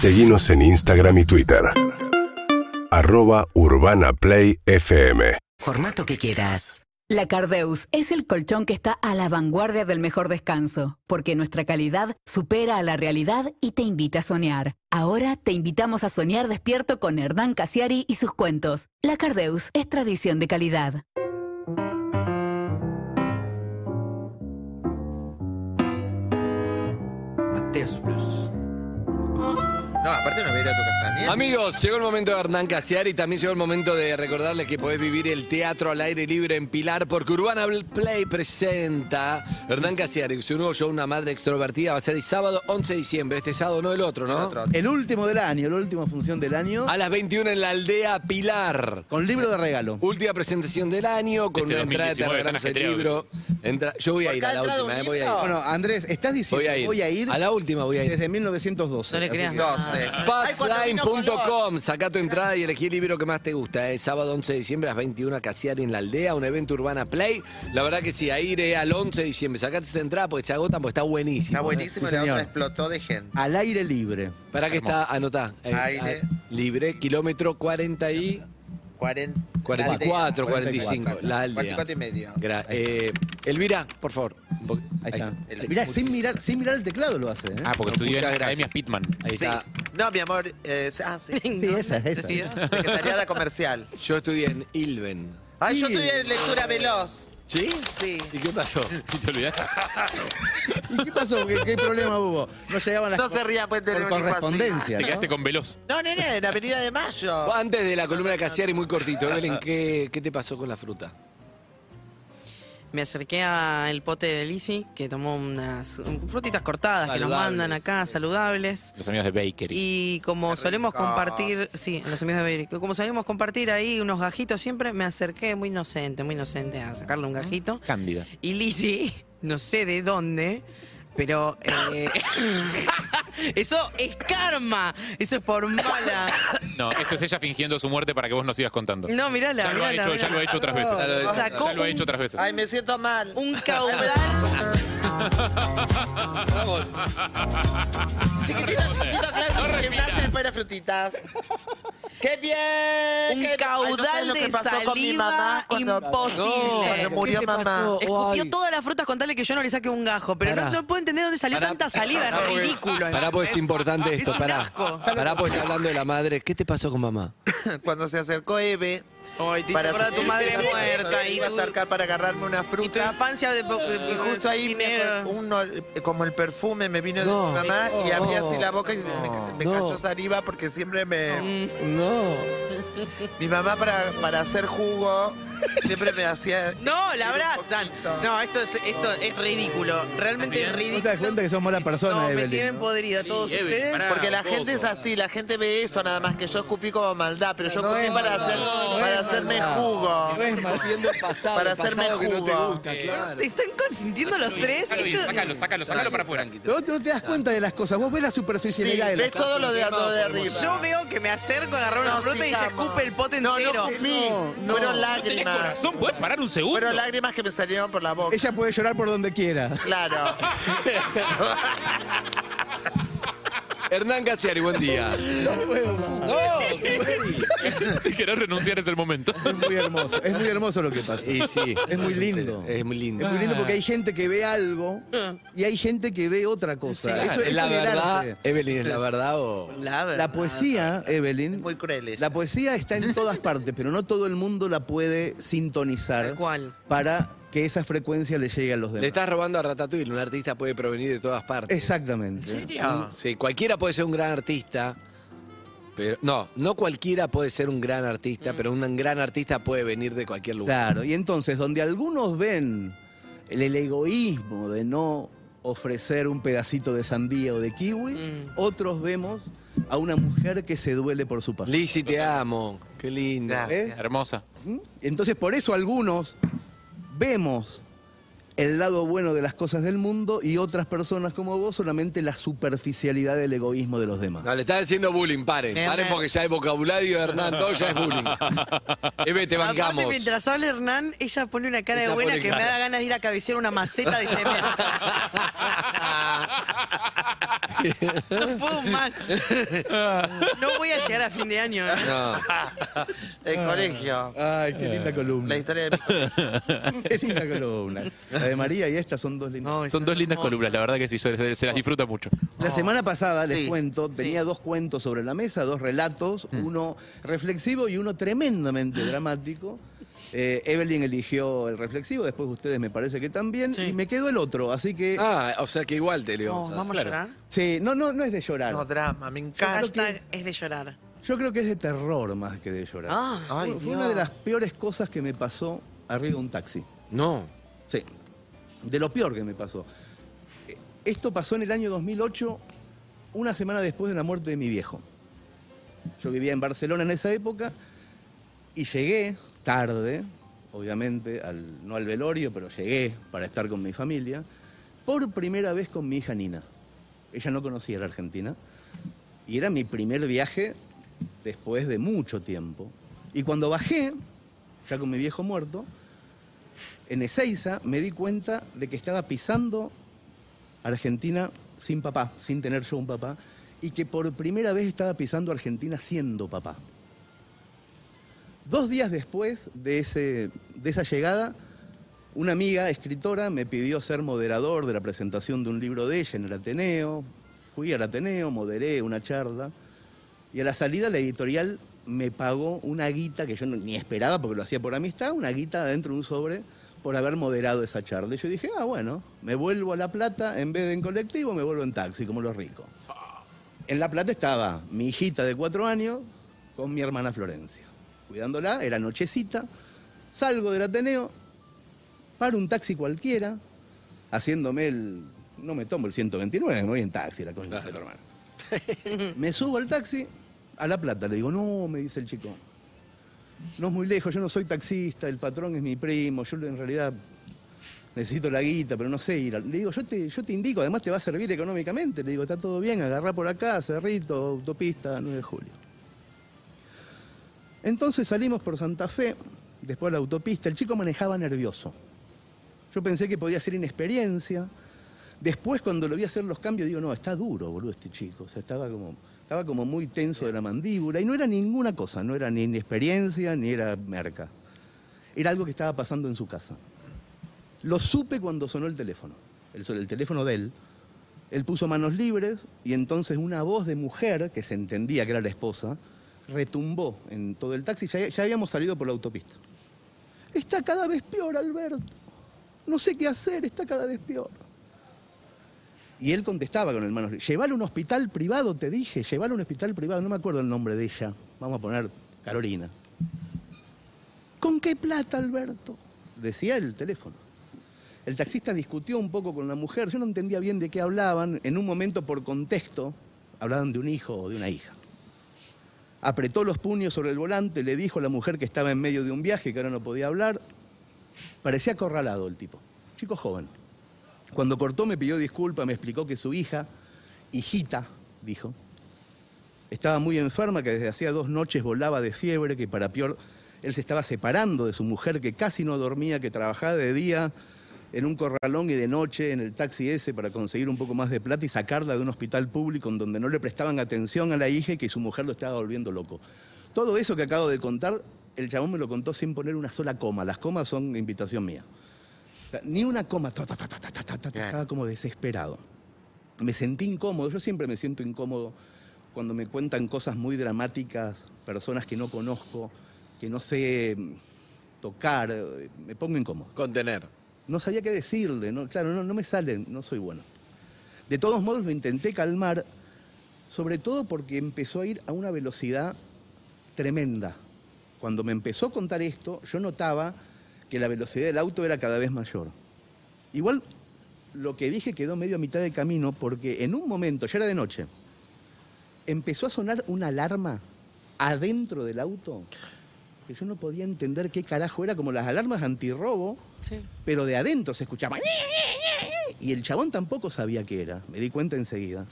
Seguimos en Instagram y Twitter. Arroba Urbana Play FM. Formato que quieras. La Cardeus es el colchón que está a la vanguardia del mejor descanso, porque nuestra calidad supera a la realidad y te invita a soñar. Ahora te invitamos a soñar despierto con Hernán Casiari y sus cuentos. La Cardeus es tradición de calidad. Mateos Plus. No, aparte no voy a ir a tu casamiento. Amigos, llegó el momento de Hernán Casiari y también llegó el momento de recordarles que podés vivir el teatro al aire libre en Pilar porque Urbana Play presenta Hernán Casiari, su nuevo show Una Madre Extrovertida va a ser el sábado 11 de diciembre, este sábado no el otro, ¿no? El otro. El último del año, la última función del año, A las 21 en la aldea Pilar. con libro de regalo. Última presentación del año, con Este una entrada, te 2019 regalamos el libro. Entra- yo voy a ir a la última, eh, voy a ir. Bueno, Andrés, estás diciendo Voy a ir. voy a ir A la última voy a ir. desde 1912. No le creas que- nada. 12. Color. Passline.com, saca tu entrada y elegí el libro que más te gusta. Es sábado 11 de diciembre a las 21 Casiari en la aldea, un evento Urbana Play. La verdad que sí, a ir eh, al 11 de diciembre. Sacate esta entrada porque se agotan porque está buenísimo. Está buenísimo, Sí, la otra explotó de gente. Al aire libre. Para que está, anotá. eh, Aire. ah, libre, kilómetro 40 y... 40, 44, la 45, 44, la aldea. 44 y medio. Gra- eh, Elvira, por favor. Ahí está. el- Mirá, sin mirar, sin mirar el teclado lo hace. ¿eh? Ah, porque estudió en Muchas la Academia. Pitman. Ahí Sí. está. No, mi amor. eh, ah, sí. Sí, esa es esa. Secretariada comercial. Yo estudié en Ilven. Ay, yo Sí. estudié lectura veloz. ¿Sí? Sí. ¿Y qué pasó? ¿Te olvidaste? ¿Y qué pasó? ¿Qué, qué problema hubo? No llegaban las No se ría, puede tener por un hijo así. correspondencia. Te ¿no? quedaste con Veloz. No, nene, en Avenida de Mayo. Antes de la columna de Casiari, muy cortito. Evelyn, ¿qué, ¿qué te pasó con la fruta? Me acerqué al pote de Lisi, que tomó unas frutitas cortadas que nos mandan acá, saludables. Los amigos de Bakery. Y como Qué solemos compartir, sí, los amigos de Bakery, como solemos compartir ahí unos gajitos siempre, me acerqué muy inocente, muy inocente a sacarle un gajito. Cándida. Y Lizzy, no sé de dónde, pero eh, eso es karma, eso es por mala. No, esto es ella fingiendo su muerte para que vos nos sigas contando. No, mirala, Ya lo ha mirala, hecho, ya lo ha hecho otras veces. Sacó Ya lo ha hecho otras veces. Ay, me siento mal. Un caudal. Chiquitito, chiquitito, claro. en gimnasia las frutitas. ¡Qué bien! Un qué- Ay, no caudal de pasó con mi saliva mamá cuando, imposible. cuando murió ¿Qué te mamá. pasó? Escupió Ay. todas las frutas con tal de que yo no le saque un gajo, pero Pará. no, no puedo entender dónde salió Pará, tanta saliva, pará, es ridículo. Pará, pues es importante esto, Es pará. Pará, pues está hablando de la madre. ¿Qué te pasó con mamá? Cuando se acercó Eve. Ay, te hizo acordar a tu madre muerta y a acercar para agarrarme una y tu fruta. infancia de, de- Y justo ahí me- uno, eh, como el perfume me vino No. de mi mamá y abrí así la boca y me, me No. cayó saliva porque siempre me... No. Mi mamá para, para hacer jugo siempre me hacía... No, la abrazan. No, esto es, esto es ridículo. Realmente es ¿No ridículo. te das cuenta que sos mala persona, No, me Evelyn? tienen ¿no? podrida todos Evelyn, ustedes. pará. Porque la gente es así, la gente ve eso nada más que yo escupí como maldad, pero yo No escupí es para, maldad, hacer, no para es hacerme maldad. jugo. No es mal. Viendo el pasado, Para el hacerme pasado que no te jugo. gusta, claro. ¿Te están consintiendo los tres? Sácalo, Esto- sácalo, sácalo, sácalo para afuera. Pero vos no te das cuenta de las cosas. Vos ves la Sí, superficialidad de las ves todo lo de, lo de arriba. Yo veo que me acerco a agarrar una No, fruta y se sigamos. Escupe el pote No, entero. no escupí. No, no. Fueron ¿Tenés lágrimas. corazón? ¿Puedes parar un segundo? Fueron lágrimas que me salieron por la boca. Ella puede llorar por donde quiera. Claro. Hernán Casiari, buen día. No puedo más. No, Si querés renunciar es el momento. Es muy hermoso. Es muy hermoso lo que pasa. Y sí. Es muy lindo. Es muy lindo. Es muy lindo porque hay gente que ve algo y hay gente que ve otra cosa. Eso, es la en verdad, arte. Evelyn, ¿es la verdad o...? La, verdad. La poesía, Evelyn, Muy crueles. la poesía está en todas partes, pero no todo el mundo la puede sintonizar Tal cual. para que esa frecuencia le llegue a los Le demás. estás robando a Ratatouille. Un artista puede provenir de todas partes. Exactamente. Sí, cualquiera puede ser un gran artista. Pero, no, no cualquiera puede ser un gran artista, pero un gran artista puede venir de cualquier lugar. Claro, y entonces donde algunos ven el, el egoísmo de no ofrecer un pedacito de sandía o de kiwi, Mm. otros vemos a una mujer que se duele por su pasión. Lizzy, te amo. Qué. ¿Eh? Hermosa. ¿Mm? Entonces por eso algunos vemos el lado bueno de las cosas del mundo y otras personas como vos solamente la superficialidad del egoísmo de los demás. No, le están haciendo bullying, paren. Paren porque ya hay vocabulario de Hernán, todo ya es bullying. Eve, te Aparte, bancamos. mientras habla Hernán, ella pone una cara Ella de buena que cara. me da ganas de ir a cabecear una maceta de cemento. No puedo más. No voy a llegar a fin de año. ¿eh? No. El colegio. Ay, qué linda La columna. historia de mi colegio. Qué linda columna. La de María y esta son dos lindas. Ay, Son dos lindas columnas, la verdad que sí, se, se las disfruta mucho. La semana pasada, les Sí, cuento, tenía dos cuentos sobre la mesa, dos relatos, uno reflexivo y uno tremendamente dramático. Eh, Evelyn eligió el reflexivo, después ustedes me parece que también, Sí. y me quedó el otro, así que... Ah, o sea que igual te le No, vamos a- ¿Vamos claro. a llorar? Sí, no, no, no es de llorar. No, drama, me encanta. Hashtag es de llorar. Yo creo que es de terror más que de llorar. Ah, Ay, fue, Dios. una de las peores cosas que me pasó arriba de un taxi. No. Sí, de lo peor que me pasó. Esto pasó en el año 2008, una semana después de la muerte de mi viejo. Yo vivía en Barcelona en esa época y llegué tarde, obviamente, al- no al velorio, pero llegué para estar con mi familia, por primera vez con mi hija Nina. Ella no conocía la Argentina y era mi primer viaje después de mucho tiempo. Y cuando bajé, ya con mi viejo muerto, en Ezeiza me di cuenta de que estaba pisando Argentina sin papá, sin tener yo un papá, y que por primera vez estaba pisando Argentina siendo papá. Dos días después de, esa llegada, una amiga escritora me pidió ser moderador de la presentación de un libro de ella en el Ateneo. Fui al Ateneo, moderé una charla, y a la salida la editorial me pagó una guita que yo ni esperaba porque lo hacía por amistad, una guita dentro de un sobre por haber moderado esa charla. Y yo dije, ah, bueno, me vuelvo a La Plata, en vez de en colectivo, me vuelvo en taxi, como los ricos. En La Plata estaba mi hijita de cuatro años con mi hermana Florencia. Cuidándola, era nochecita, salgo del Ateneo, paro un taxi cualquiera, haciéndome el... No me tomo el 129, me voy en taxi, la cosa de tu hermana. Me subo al taxi, a La Plata, le digo, no, me dice el chico, no es muy lejos, yo no soy taxista, el patrón es mi primo, yo en realidad necesito la guita, pero no sé ir. al-". Le digo, yo te, yo te indico, además te va a servir económicamente. Le digo, está todo bien, agarrá por acá, Cerrito, autopista, 9 de julio. Entonces salimos por Santa Fe, después la autopista, el chico manejaba nervioso. Yo pensé que podía ser inexperiencia. Después, cuando lo vi hacer los cambios, digo, no, está duro, boludo, este chico. Estaba como, estaba como muy tenso de la mandíbula. Y no era ninguna cosa, no era ni inexperiencia, ni era merca. Era algo que estaba pasando en su casa. Lo supe cuando sonó el teléfono, el, el teléfono de él. Él puso manos libres y entonces una voz de mujer, que se entendía que era la esposa, retumbó en todo el taxi. Ya, habíamos salido por la autopista. Está cada vez peor, Alberto. No sé qué hacer, está cada vez peor. Y él contestaba con el manos. Llévalo a un hospital privado, te dije. Llévalo a un hospital privado. No me acuerdo el nombre de ella. Vamos a poner Carolina. ¿Con qué plata, Alberto? Decía el teléfono. El taxista discutió un poco con la mujer. Yo no entendía bien de qué hablaban. En un momento, por contexto, hablaban de un hijo o de una hija. Apretó los puños sobre el volante, le dijo a la mujer que estaba en medio de un viaje, que ahora no podía hablar. Parecía acorralado el tipo. Chico joven. Cuando cortó me pidió disculpas, me explicó que su hija, hijita, dijo, estaba muy enferma, que desde hacía dos noches volaba de fiebre, que para peor él se estaba separando de su mujer, que casi no dormía, que trabajaba de día en un corralón y de noche en el taxi ese para conseguir un poco más de plata y sacarla de un hospital público en donde no le prestaban atención a la hija y que su mujer lo estaba volviendo loco. Todo eso que acabo de contar, el chabón me lo contó sin poner una sola coma. Las comas son invitación mía. Ni una coma, ta, estaba como desesperado. Me sentí incómodo, yo siempre me siento incómodo cuando me cuentan cosas muy dramáticas, personas que no conozco, que no sé mm, tocar, eh, me pongo incómodo. Contener. No sabía qué decirle, no, claro, no, no me sale, no soy bueno. De todos modos lo intenté calmar, sobre todo porque empezó a ir a una velocidad tremenda. Cuando me empezó a contar esto, yo notaba que la velocidad del auto era cada vez mayor. Igual lo que dije quedó medio a mitad de camino porque en un momento, ya era de noche, empezó a sonar una alarma adentro del auto que yo no podía entender qué carajo era, como las alarmas antirrobo, Sí. pero de adentro se escuchaba. Y el chabón tampoco sabía qué era, me di cuenta enseguida.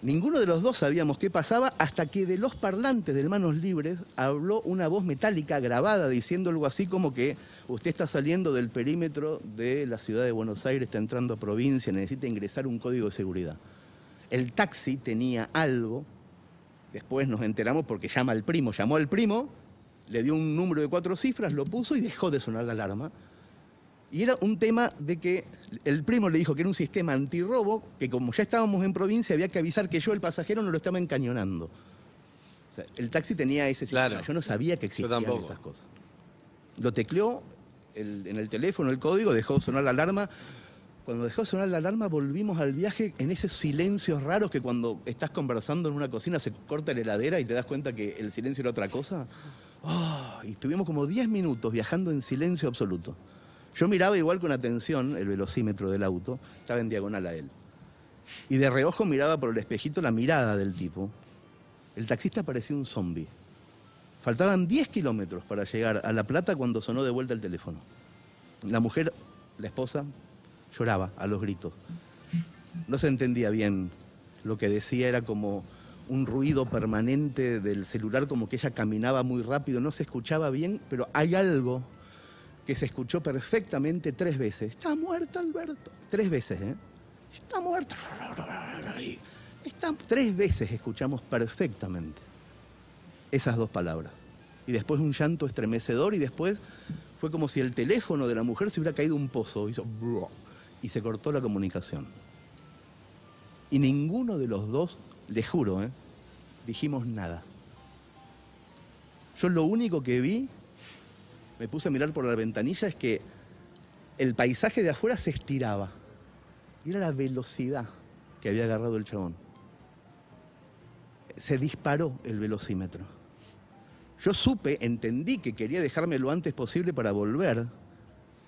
Ninguno de los dos sabíamos qué pasaba hasta que de los parlantes del Manos Libres habló una voz metálica grabada diciendo algo así como que usted está saliendo del perímetro de la ciudad de Buenos Aires, está entrando a provincia, necesita ingresar un código de seguridad. El taxi tenía algo, después nos enteramos porque llama al primo, llamó al primo, le dio un número de cuatro cifras, lo puso y dejó de sonar la alarma. Y era un tema de que el primo le dijo que era un sistema antirrobo, que como ya estábamos en provincia había que avisar que yo, el pasajero, no lo estaba encañonando. O sea, el taxi tenía ese sistema. Claro. Yo no sabía que existían esas cosas. Lo tecleó el- en el teléfono, el código, dejó de sonar la alarma. Cuando dejó de sonar la alarma, volvimos al viaje en esos silencios raros que cuando estás conversando en una cocina se corta la heladera y te das cuenta que el silencio era otra cosa. Ah, y estuvimos como 10 minutos viajando en silencio absoluto. Yo miraba igual con atención el velocímetro del auto, estaba en diagonal a él. Y de reojo miraba por el espejito la mirada del tipo. El taxista parecía un zombie. Faltaban 10 kilómetros para llegar a La Plata cuando sonó de vuelta el teléfono. La mujer, la esposa, lloraba a los gritos. No se entendía bien. Lo que decía era como un ruido permanente del celular, como que ella caminaba muy rápido. No se escuchaba bien, pero hay algo que se escuchó perfectamente tres veces. Está muerta Alberto. Tres veces, ¿eh? Está muerta. Está... Tres veces escuchamos perfectamente esas dos palabras. Y después un llanto estremecedor y después fue como si el teléfono de la mujer se hubiera caído un pozo. Y se cortó la comunicación. Y ninguno de los dos, le juro, ¿eh? dijimos nada. Yo lo único que vi, me puse a mirar por la ventanilla, es que el paisaje de afuera se estiraba. Y era la velocidad que había agarrado el chabón. Se disparó el velocímetro. Yo supe, entendí que quería dejarme lo antes posible para volver,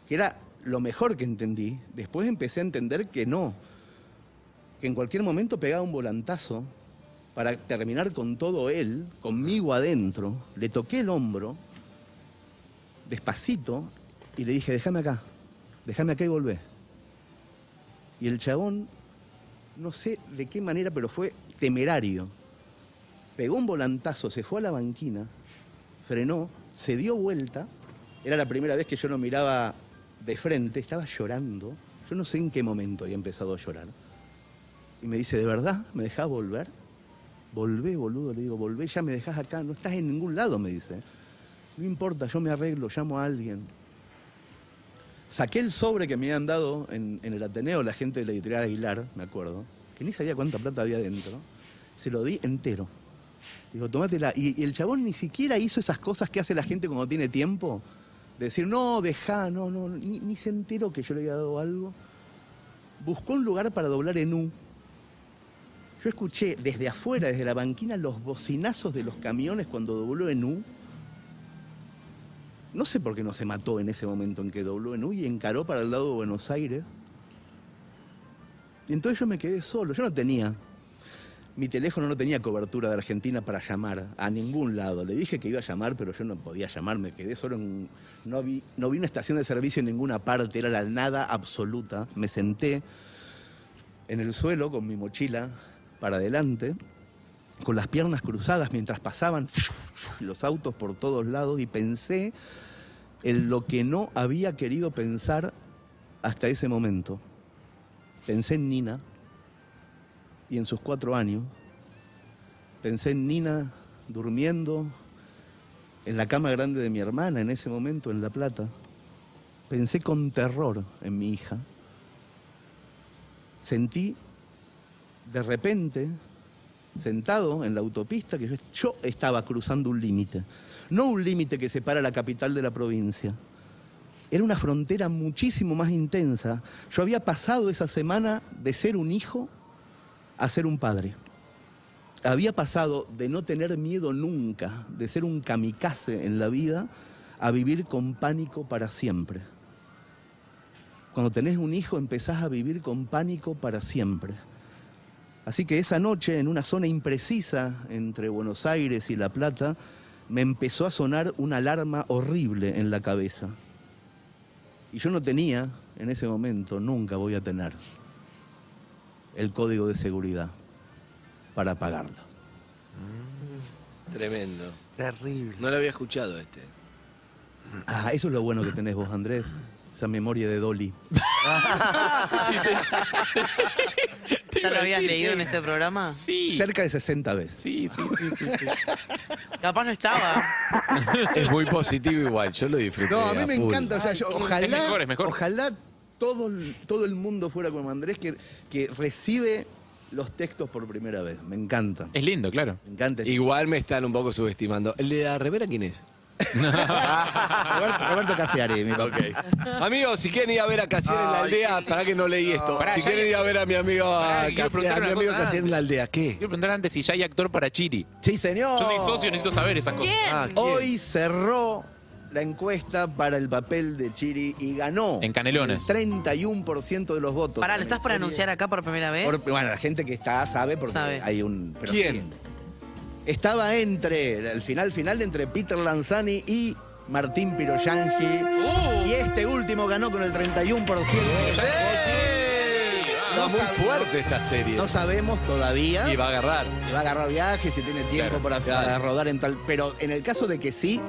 que era lo mejor que entendí. Después empecé a entender que no, que en cualquier momento pegaba un volantazo para terminar con todo él, conmigo adentro. Le toqué el hombro, despacito, y le dije, déjame acá, déjame acá y volvé. Y el chabón, no sé de qué manera, pero fue temerario. Pegó un volantazo, se fue a la banquina, frenó, se dio vuelta. Era la primera vez que yo lo miraba de frente, estaba llorando. Yo no sé en qué momento había empezado a llorar. Y me dice, ¿de verdad? ¿Me dejás volver? Volvé, boludo. Le digo, volvé, ya me dejás acá. No estás en ningún lado, me dice. No importa, yo me arreglo, llamo a alguien. Saqué el sobre que me habían dado en, el Ateneo, la gente de la editorial Aguilar, me acuerdo, que ni sabía cuánta plata había dentro. Se lo di entero. Digo, tomátela. Y, y el chabón ni siquiera hizo esas cosas que hace la gente cuando tiene tiempo. De decir, no, deja, no, no. Ni, ni se enteró que yo le había dado algo. Buscó un lugar para doblar en U. Yo escuché desde afuera, desde la banquina, los bocinazos de los camiones cuando dobló en U. No sé por qué no se mató en ese momento en que dobló en U y encaró para el lado de Buenos Aires. Y entonces yo me quedé solo. Yo no tenía. Mi teléfono no tenía cobertura de Argentina para llamar a ningún lado. Le dije que iba a llamar, pero yo no podía llamar. Me quedé solo en. No vi, no vi una estación de servicio en ninguna parte. Era la nada absoluta. Me senté en el suelo con mi mochila para adelante, con las piernas cruzadas mientras pasaban los autos por todos lados y pensé en lo que no había querido pensar hasta ese momento. Pensé en Nina y en sus cuatro años. Pensé en Nina durmiendo en la cama grande de mi hermana en ese momento en La Plata. Pensé con terror en mi hija. Sentí de repente, sentado en la autopista, que yo, yo estaba cruzando un límite. No un límite que separa la capital de la provincia. Era una frontera muchísimo más intensa. Yo había pasado esa semana de ser un hijo a ser un padre. Había pasado de no tener miedo nunca, de ser un kamikaze en la vida, a vivir con pánico para siempre. Cuando tenés un hijo empezás a vivir con pánico para siempre. Así que esa noche, en una zona imprecisa entre Buenos Aires y La Plata, me empezó a sonar una alarma horrible en la cabeza. Y yo no tenía, en ese momento, nunca voy a tener, el código de seguridad para apagarlo. Tremendo. Terrible. No lo había escuchado este. Ah, eso es lo bueno que tenés vos, Andrés. Esa memoria de Dolly. ¿Ya lo habías leído en este programa? Sí. Cerca de 60 veces. Sí, sí, sí, sí, sí. Capaz no estaba. Es muy positivo igual, yo lo disfruté. No, a mí me full. encanta. O sea, yo, ojalá, Es mejor, es mejor. ojalá todo, el- todo el mundo fuera como Andrés que, que recibe los textos por primera vez. Me encanta. Es lindo, claro. Me encanta. Igual me están un poco subestimando. ¿El de la revera quién es? Roberto, Roberto Casiari, mi papá. Amigos, si quieren ir a ver a Casier en la aldea, para que no leí esto. Pará, si ya quieren hay- ir a ver a mi amigo Pará, a quiero Casier, preguntar a mi una amigo cosa Casier en la aldea, ¿qué? Quiero preguntar antes si ya hay actor para Chiri. Sí, señor. Yo soy socio, necesito saber esas cosas. ¿Quién? Ah, ¿quién? Hoy cerró la encuesta para el papel de Chiri y ganó. En Canelones. El 31% de los votos. Pará, ¿lo estás por anunciar acá por primera vez? Por- bueno, la gente que está sabe porque Sabe. hay un... pero ¿Quién? sí. Estaba entre, el final final, entre Peter Lanzani y Martín Piroyangi. Uh. Y este último ganó con el 31%. Está No muy fuerte esta serie. No sabemos todavía Y va a agarrar. si va a agarrar viaje, si tiene tiempo Claro, para, claro. para rodar en tal. Pero en el caso de que sí,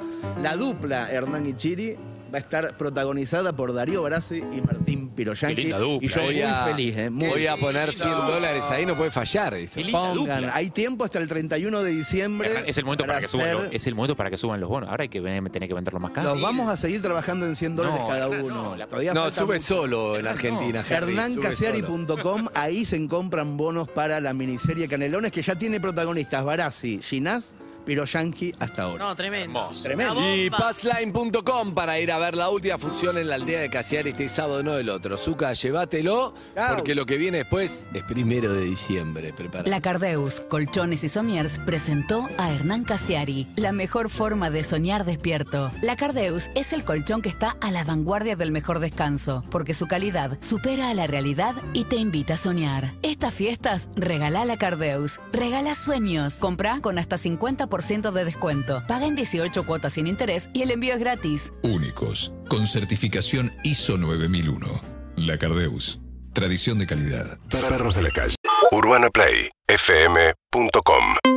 la dupla Hernán y Chiri va a estar protagonizada por Darío Brasi y Martín Piroyanqui. Y yo Voy muy a, feliz, ¿eh? Muy voy a poner 100 dólares ahí, no puede fallar. Pongan, dupla. hay tiempo hasta el 31 de diciembre. Es el momento para, que suban los, es el momento para que suban los bonos. Ahora hay que tener que venderlo más caro. Los vamos a seguir trabajando en 100 dólares No, cada no, uno. no, No, sube mucho. solo en Argentina. Hernancasiari.com, ahí se compran bonos para la miniserie Canelones, que ya tiene protagonistas Barassi, Ginás, Piroyanqui hasta ahora. No, tremendo. Hermoso. Tremendo. Y passline.com para ir a ver la última función en la aldea de Casiar este sábado, no el otro. Zuka, llévatelo, Chau. porque lo que viene después es primero de diciembre. Prepara. La Cardeus, Colchones y Somiers presentó a Hernán Casiari, la mejor forma de soñar despierto. La Cardeus es el colchón que está a la vanguardia del mejor descanso, porque su calidad supera a la realidad y te invita a soñar. Estas fiestas, regala la Cardeus. Regala sueños. Compra con hasta 50% de descuento. Paga en 18 cuotas sin interés y el envío es gratis. Únicos, con certificación ISO 9001. La Cardeus. Tradición de calidad. Perros de la calle. UrbanaPlayFM.com